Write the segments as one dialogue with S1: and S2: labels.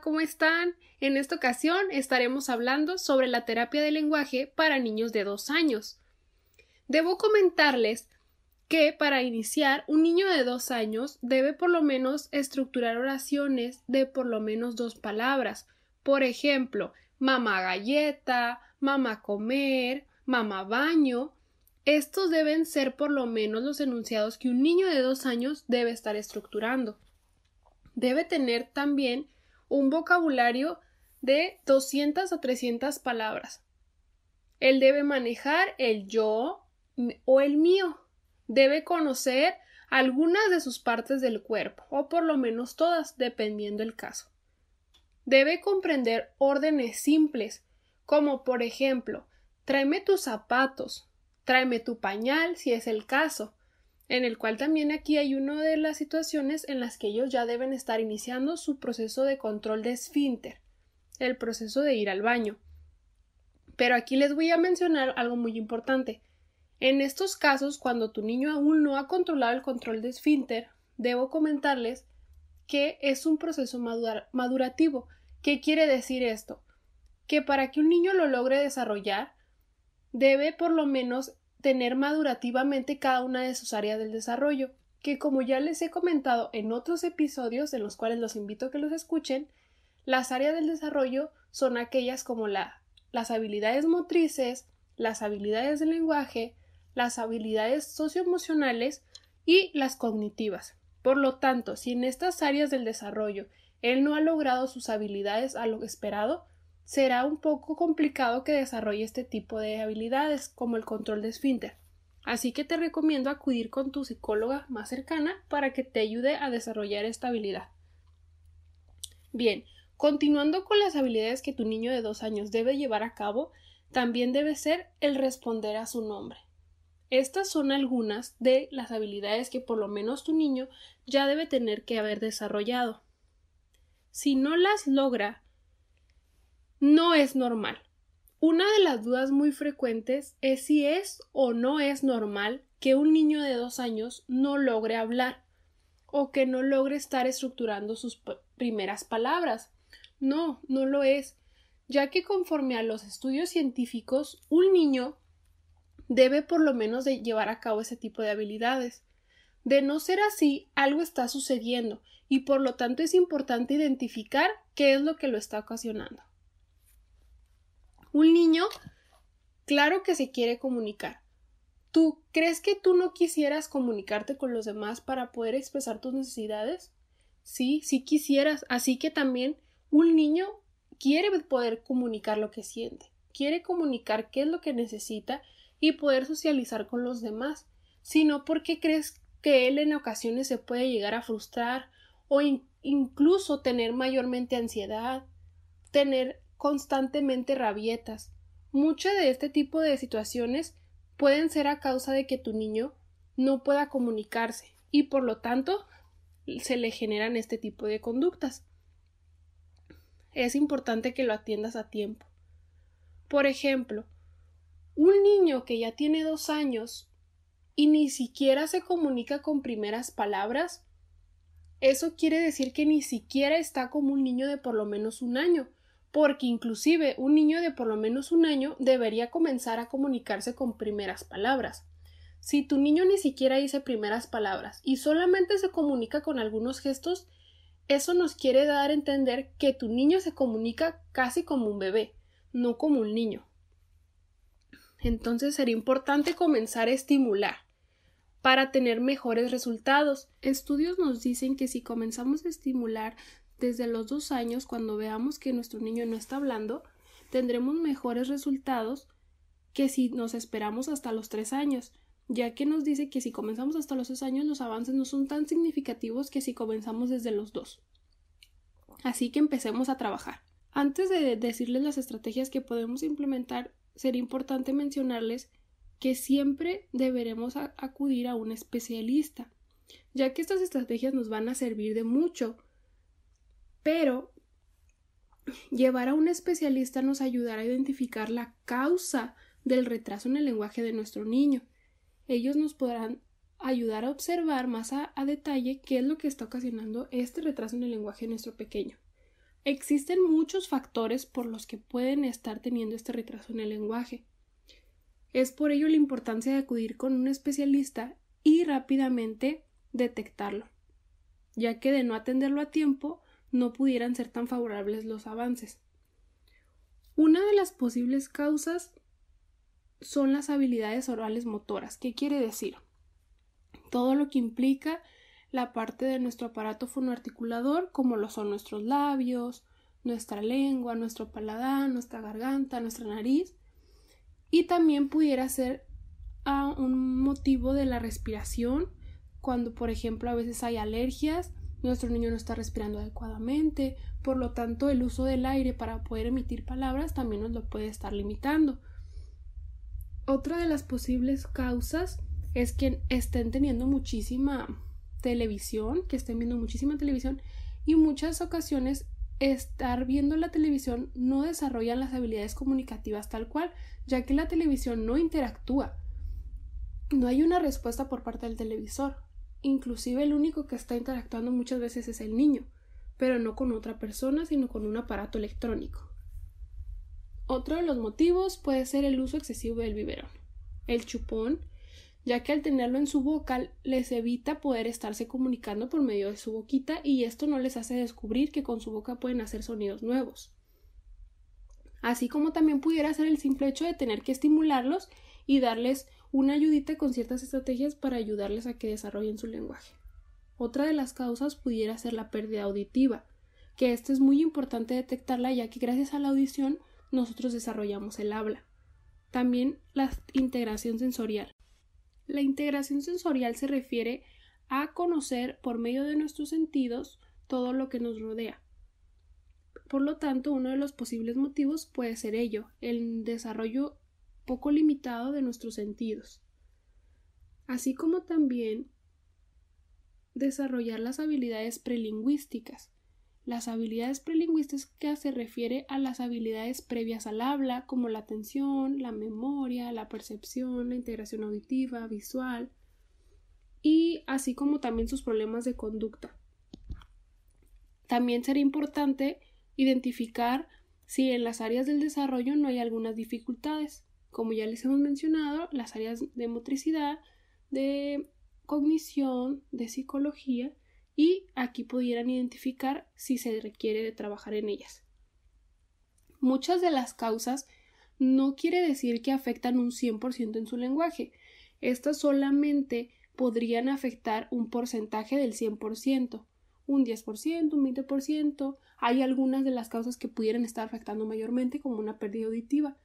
S1: ¿Cómo están? En esta ocasión estaremos hablando sobre la terapia de lenguaje para niños de dos años. Debo comentarles que para iniciar un niño de dos años debe por lo menos estructurar oraciones de por lo menos dos palabras. Por ejemplo, mamá galleta, mamá comer, mamá baño. Estos deben ser por lo menos los enunciados que un niño de dos años debe estar estructurando. Debe tener también un vocabulario de 200 a 300 palabras. Él debe manejar el yo o el mío. Debe conocer algunas de sus partes del cuerpo, o por lo menos todas, dependiendo el caso. Debe comprender órdenes simples, como por ejemplo, tráeme tus zapatos, tráeme tu pañal, si es el caso, en el cual también aquí hay una de las situaciones en las que ellos ya deben estar iniciando su proceso de control de esfínter, el proceso de ir al baño. Pero aquí les voy a mencionar algo muy importante. En estos casos, cuando tu niño aún no ha controlado el control de esfínter, debo comentarles que es un proceso madurativo. ¿Qué quiere decir esto? Que para que un niño lo logre desarrollar, debe por lo menos tener madurativamente cada una de sus áreas del desarrollo, que como ya les he comentado en otros episodios en los cuales los invito a que los escuchen, las áreas del desarrollo son aquellas como la, las habilidades motrices, las habilidades del lenguaje, las habilidades socioemocionales y las cognitivas. Por lo tanto, si en estas áreas del desarrollo él no ha logrado sus habilidades a lo esperado, será un poco complicado que desarrolle este tipo de habilidades, como el control de esfínter. Así que te recomiendo acudir con tu psicóloga más cercana para que te ayude a desarrollar esta habilidad. Bien, continuando con las habilidades que tu niño de dos años debe llevar a cabo, también debe ser el responder a su nombre. Estas son algunas de las habilidades que por lo menos tu niño ya debe tener que haber desarrollado. Si no las logra no es normal. Una de las dudas muy frecuentes es si es o no es normal que un niño de dos años no logre hablar o que no logre estar estructurando sus primeras palabras. No, no lo es, ya que conforme a los estudios científicos, un niño debe por lo menos de llevar a cabo ese tipo de habilidades. De no ser así, algo está sucediendo y por lo tanto es importante identificar qué es lo que lo está ocasionando. Un niño, claro que se quiere comunicar. ¿Tú crees que tú no quisieras comunicarte con los demás para poder expresar tus necesidades? Sí, sí quisieras. Así que también un niño quiere poder comunicar lo que siente, quiere comunicar qué es lo que necesita y poder socializar con los demás, sino porque crees que él en ocasiones se puede llegar a frustrar o incluso tener mayormente ansiedad, tener constantemente rabietas. Muchas de este tipo de situaciones pueden ser a causa de que tu niño no pueda comunicarse y por lo tanto se le generan este tipo de conductas. Es importante que lo atiendas a tiempo. Por ejemplo, un niño que ya tiene dos años y ni siquiera se comunica con primeras palabras, eso quiere decir que ni siquiera está como un niño de por lo menos un año, porque inclusive un niño de por lo menos un año debería comenzar a comunicarse con primeras palabras. Si tu niño ni siquiera dice primeras palabras y solamente se comunica con algunos gestos, eso nos quiere dar a entender que tu niño se comunica casi como un bebé, no como un niño. Entonces sería importante comenzar a estimular para tener mejores resultados. Estudios nos dicen que si comenzamos a estimular desde los dos años, cuando veamos que nuestro niño no está hablando, tendremos mejores resultados que si nos esperamos hasta los tres años, ya que nos dice que si comenzamos hasta los tres años los avances no son tan significativos que si comenzamos desde los dos. Así que empecemos a trabajar. Antes de decirles las estrategias que podemos implementar, sería importante mencionarles que siempre deberemos acudir a un especialista, ya que estas estrategias nos van a servir de mucho. Pero llevar a un especialista nos ayudará a identificar la causa del retraso en el lenguaje de nuestro niño. Ellos nos podrán ayudar a observar más a, detalle qué es lo que está ocasionando este retraso en el lenguaje de nuestro pequeño. Existen muchos factores por los que pueden estar teniendo este retraso en el lenguaje. Es por ello la importancia de acudir con un especialista y rápidamente detectarlo, ya que de no atenderlo a tiempo no pudieran ser tan favorables los avances. Una de las posibles causas son las habilidades orales motoras. ¿Qué quiere decir? Todo lo que implica la parte de nuestro aparato fonoarticulador, como lo son nuestros labios, nuestra lengua, nuestro paladar, nuestra garganta, nuestra nariz, y también pudiera ser a un motivo de la respiración, cuando por ejemplo a veces hay alergias, nuestro niño no está respirando adecuadamente, por lo tanto el uso del aire para poder emitir palabras también nos lo puede estar limitando. Otra de las posibles causas es que estén teniendo muchísima televisión, que estén viendo muchísima televisión y muchas ocasiones estar viendo la televisión no desarrollan las habilidades comunicativas tal cual, ya que la televisión no interactúa. No hay una respuesta por parte del televisor. Inclusive el único que está interactuando muchas veces es el niño, pero no con otra persona, sino con un aparato electrónico. Otro de los motivos puede ser el uso excesivo del biberón. El chupón, ya que al tenerlo en su boca les evita poder estarse comunicando por medio de su boquita y esto no les hace descubrir que con su boca pueden hacer sonidos nuevos. Así como también pudiera ser el simple hecho de tener que estimularlos y darles una ayudita con ciertas estrategias para ayudarles a que desarrollen su lenguaje. Otra de las causas pudiera ser la pérdida auditiva, que esto es muy importante detectarla ya que gracias a la audición nosotros desarrollamos el habla. También la integración sensorial. La integración sensorial se refiere a conocer por medio de nuestros sentidos todo lo que nos rodea. Por lo tanto, uno de los posibles motivos puede ser ello, el desarrollo poco limitado de nuestros sentidos, así como también desarrollar las habilidades prelingüísticas, las habilidades prelingüísticas se refiere a las habilidades previas al habla, como la atención, la memoria, la percepción, la integración auditiva, visual, y así como también sus problemas de conducta. También sería importante identificar si en las áreas del desarrollo no hay algunas dificultades. Como ya les hemos mencionado, las áreas de motricidad, de cognición, de psicología y aquí pudieran identificar si se requiere trabajar en ellas. Muchas de las causas no quiere decir que afectan un 100% en su lenguaje. Estas solamente podrían afectar un porcentaje del 100%, un 10%, un 20%. Hay algunas de las causas que pudieran estar afectando mayormente, como una pérdida auditiva,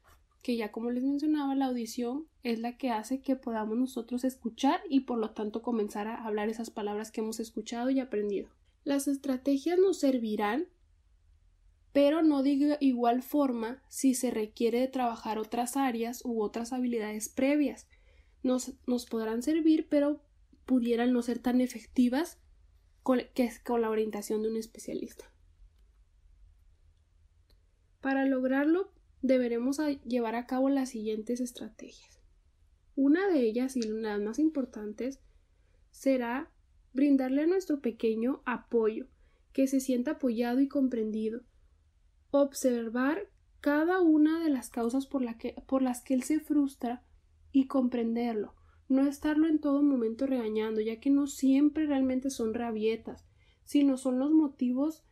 S1: que ya como les mencionaba, la audición es la que hace que podamos nosotros escuchar y por lo tanto comenzar a hablar esas palabras que hemos escuchado y aprendido. Las estrategias nos servirán, pero no de igual forma si se requiere de trabajar otras áreas u otras habilidades previas. Nos, nos podrán servir, pero pudieran no ser tan efectivas con, que con la orientación de un especialista. Para lograrlo, deberemos llevar a cabo las siguientes estrategias. Una de ellas y las más importantes será brindarle a nuestro pequeño apoyo, que se sienta apoyado y comprendido, observar cada una de las causas por, por las que él se frustra y comprenderlo, no estarlo en todo momento regañando, ya que no siempre realmente son rabietas, sino son los motivos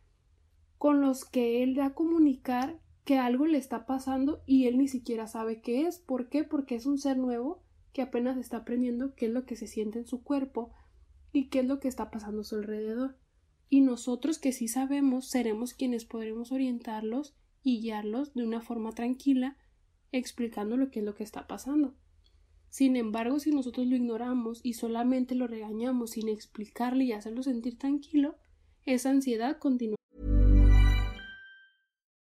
S1: con los que él da a comunicar que algo le está pasando y él ni siquiera sabe qué es. ¿Por qué? Porque es un ser nuevo que apenas está aprendiendo qué es lo que se siente en su cuerpo y qué es lo que está pasando a su alrededor. y nosotros que sí sabemos seremos quienes podremos orientarlos y guiarlos de una forma tranquila, explicando lo que es lo que está pasando. Sin embargo, si nosotros lo ignoramos y solamente lo regañamos sin explicarle y hacerlo sentir tranquilo, esa ansiedad continúa.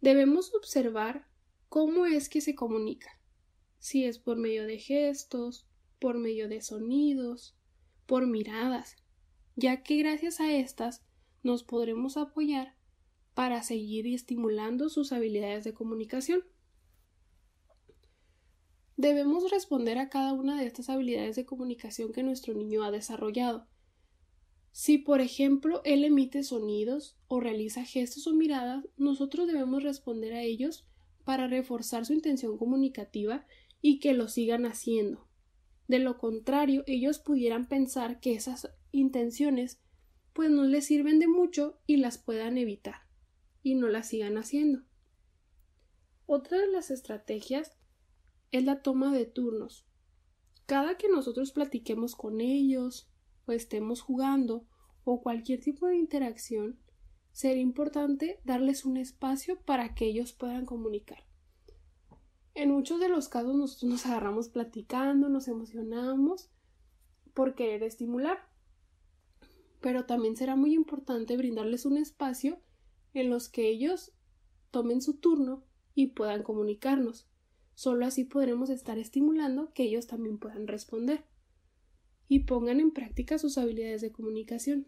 S1: Debemos observar cómo es que se comunica. Si es por medio de gestos, por medio de sonidos, por miradas, ya que gracias a estas nos podremos apoyar para seguir estimulando sus habilidades de comunicación. Debemos responder a cada una de estas habilidades de comunicación que nuestro niño ha desarrollado. Si, por ejemplo, él emite sonidos o realiza gestos o miradas, nosotros debemos responder a ellos para reforzar su intención comunicativa y que lo sigan haciendo. De lo contrario, ellos pudieran pensar que esas intenciones pues no les sirven de mucho y las puedan evitar y no las sigan haciendo. Otra de las estrategias es la toma de turnos. Cada que nosotros platiquemos con ellos estemos jugando o cualquier tipo de interacción, será importante darles un espacio para que ellos puedan comunicar. En muchos de los casos nosotros nos agarramos platicando, nos emocionamos por querer estimular, pero también será muy importante brindarles un espacio en los que ellos tomen su turno y puedan comunicarnos. Solo así podremos estar estimulando que ellos también puedan responder y pongan en práctica sus habilidades de comunicación.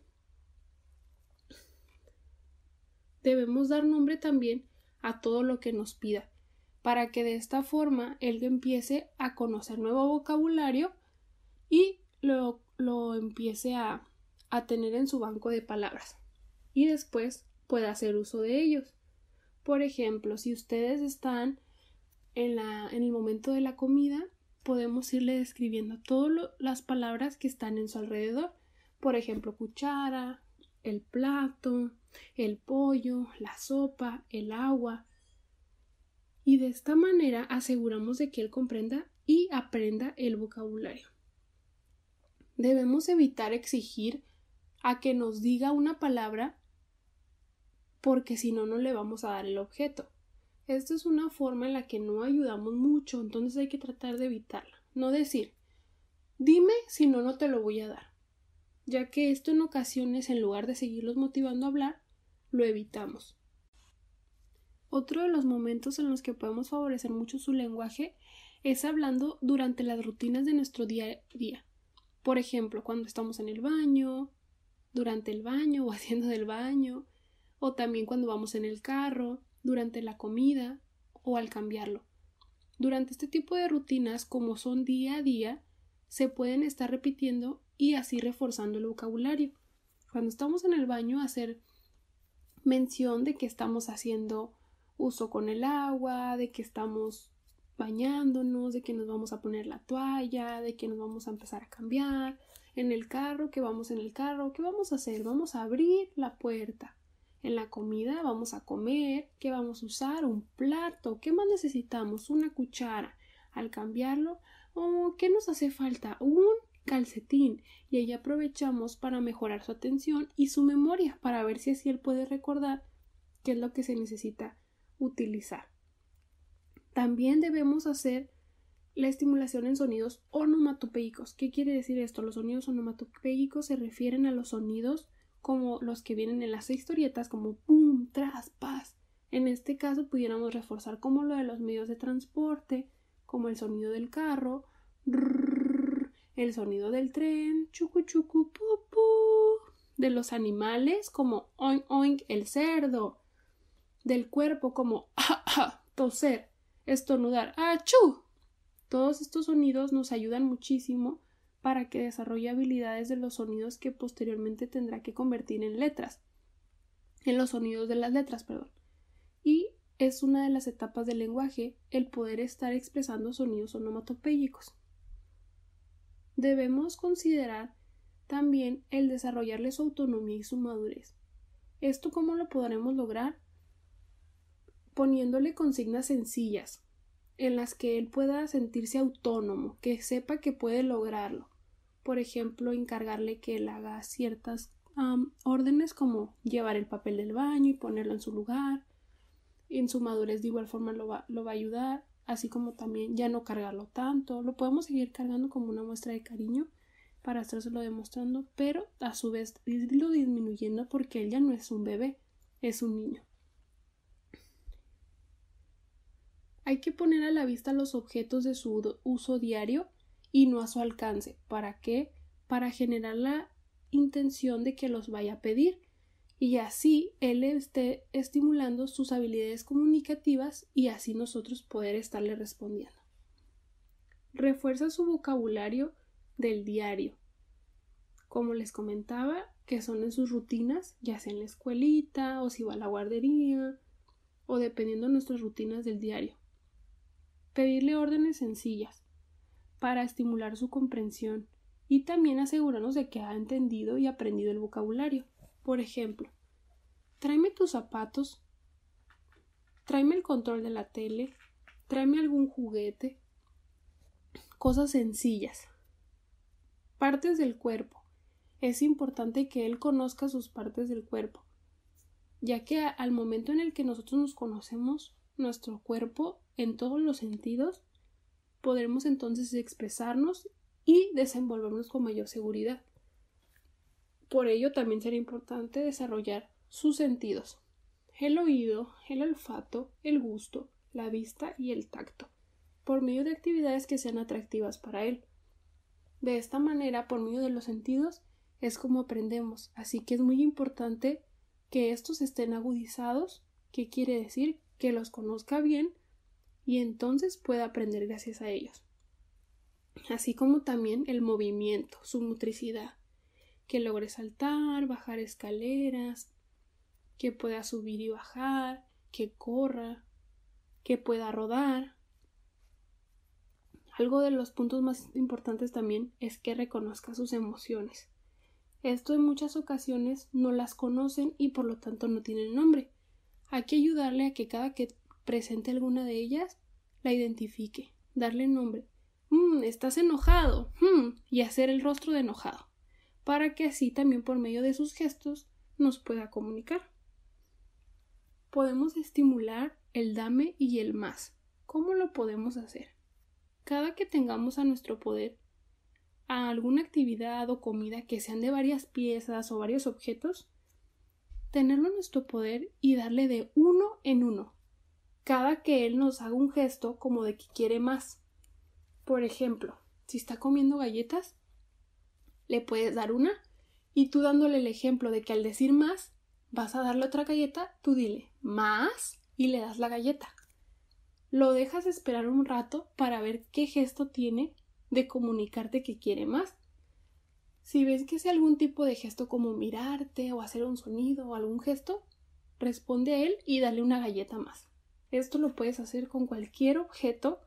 S1: Debemos dar nombre también a todo lo que nos pida, para que de esta forma él empiece a conocer nuevo vocabulario y lo, lo empiece a, a tener en su banco de palabras. Y después pueda hacer uso de ellos. Por ejemplo, si ustedes están en, la, en el momento de la comida, podemos irle describiendo todas las palabras que están en su alrededor. Por ejemplo, cuchara, el plato, el pollo, la sopa, el agua. Y de esta manera aseguramos de que él comprenda y aprenda el vocabulario. Debemos evitar exigir a que nos diga una palabra porque si no, no le vamos a dar el objeto. Esta es una forma en la que no ayudamos mucho, entonces hay que tratar de evitarla. No decir, dime si no, no te lo voy a dar, ya que esto en ocasiones, en lugar de seguirlos motivando a hablar, lo evitamos. Otro de los momentos en los que podemos favorecer mucho su lenguaje es hablando durante las rutinas de nuestro día a día. Por ejemplo, cuando estamos en el baño, durante el baño o haciendo del baño, o también cuando vamos en el carro, durante la comida o al cambiarlo. Durante este tipo de rutinas, como son día a día, se pueden estar repitiendo y así reforzando el vocabulario. Cuando estamos en el baño, hacer mención de que estamos haciendo uso con el agua, de que estamos bañándonos, de que nos vamos a poner la toalla, de que nos vamos a empezar a cambiar, en el carro, que vamos en el carro, ¿qué vamos a hacer? Vamos a abrir la puerta. En la comida vamos a comer, ¿qué vamos a usar? Un plato, ¿qué más necesitamos? Una cuchara. Al cambiarlo, oh, ¿qué nos hace falta? Un calcetín. Y ahí aprovechamos para mejorar su atención y su memoria, para ver si así él puede recordar qué es lo que se necesita utilizar. También debemos hacer la estimulación en sonidos onomatopéicos. ¿Qué quiere decir esto? Los sonidos onomatopéicos se refieren a los sonidos como los que vienen en las historietas como pum, tras, paz. En este caso pudiéramos reforzar como lo de los medios de transporte, como el sonido del carro, el sonido del tren, chucu chucu pu, de los animales como oink oink el cerdo, del cuerpo como toser, estornudar, achú. Todos estos sonidos nos ayudan muchísimo para que desarrolle habilidades de los sonidos que posteriormente tendrá que convertir en letras, en los sonidos de las letras, perdón. Y es una de las etapas del lenguaje el poder estar expresando sonidos onomatopéyicos. Debemos considerar también el desarrollarle su autonomía y su madurez. ¿Esto cómo lo podremos lograr? Poniéndole consignas sencillas, en las que él pueda sentirse autónomo, que sepa que puede lograrlo. Por ejemplo, encargarle que él haga ciertas órdenes como llevar el papel del baño y ponerlo en su lugar. En su madurez de igual forma lo va, lo va a ayudar, así como también ya no cargarlo tanto. Lo podemos seguir cargando como una muestra de cariño para estárselo demostrando, pero a su vez irlo disminuyendo porque él ya no es un bebé, es un niño. Hay que poner a la vista los objetos de su uso diario y no a su alcance. ¿Para qué? Para generar la intención de que los vaya a pedir y así él esté estimulando sus habilidades comunicativas y así nosotros poder estarle respondiendo. Refuerza su vocabulario del diario. Como les comentaba, que son en sus rutinas, ya sea en la escuelita o si va a la guardería o dependiendo de nuestras rutinas del diario. Pedirle órdenes sencillas para estimular su comprensión y también asegurarnos de que ha entendido y aprendido el vocabulario. Por ejemplo, tráeme tus zapatos, tráeme el control de la tele, tráeme algún juguete, cosas sencillas. Partes del cuerpo. Es importante que él conozca sus partes del cuerpo, ya que al momento en el que nosotros nos conocemos, nuestro cuerpo en todos los sentidos, podremos entonces expresarnos y desenvolvernos con mayor seguridad. Por ello también será importante desarrollar sus sentidos, el oído, el olfato, el gusto, la vista y el tacto, por medio de actividades que sean atractivas para él. De esta manera, por medio de los sentidos, es como aprendemos, así que es muy importante que estos estén agudizados, que quiere decir que los conozca bien y entonces pueda aprender gracias a ellos. Así como también el movimiento, su motricidad, que logre saltar, bajar escaleras, que pueda subir y bajar, que corra, que pueda rodar. Algo de los puntos más importantes también es que reconozca sus emociones. Esto en muchas ocasiones no las conocen y por lo tanto no tienen nombre. Hay que ayudarle a que cada que presente alguna de ellas, la identifique, darle nombre. Mm, estás enojado. Mm, y hacer el rostro de enojado, para que así también por medio de sus gestos nos pueda comunicar. Podemos estimular el dame y el más. ¿Cómo lo podemos hacer? Cada que tengamos a nuestro poder a alguna actividad o comida que sean de varias piezas o varios objetos, tenerlo en nuestro poder y darle de uno en uno, cada que él nos haga un gesto como de que quiere más. Por ejemplo, si está comiendo galletas, le puedes dar una y tú dándole el ejemplo de que al decir más vas a darle otra galleta, tú dile más y le das la galleta. Lo dejas esperar un rato para ver qué gesto tiene de comunicarte que quiere más. Si ves que es algún tipo de gesto como mirarte o hacer un sonido o algún gesto, responde a él y dale una galleta más. Esto lo puedes hacer con cualquier objeto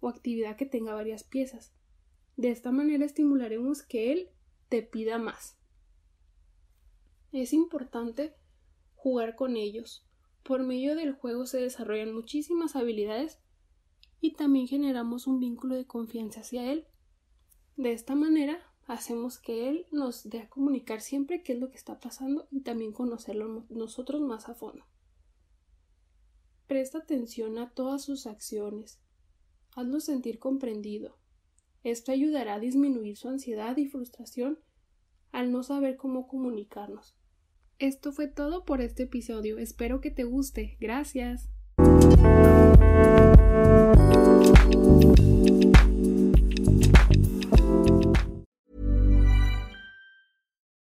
S1: o actividad que tenga varias piezas. De esta manera estimularemos que él te pida más. Es importante jugar con ellos. Por medio del juego se desarrollan muchísimas habilidades y también generamos un vínculo de confianza hacia él. De esta manera hacemos que él nos dé a comunicar siempre qué es lo que está pasando y también conocerlo nosotros más a fondo. Presta atención a todas sus acciones. Hazlo sentir comprendido. Esto ayudará a disminuir su ansiedad y frustración al no saber cómo comunicarnos. Esto fue todo por este episodio. Espero que te guste. Gracias.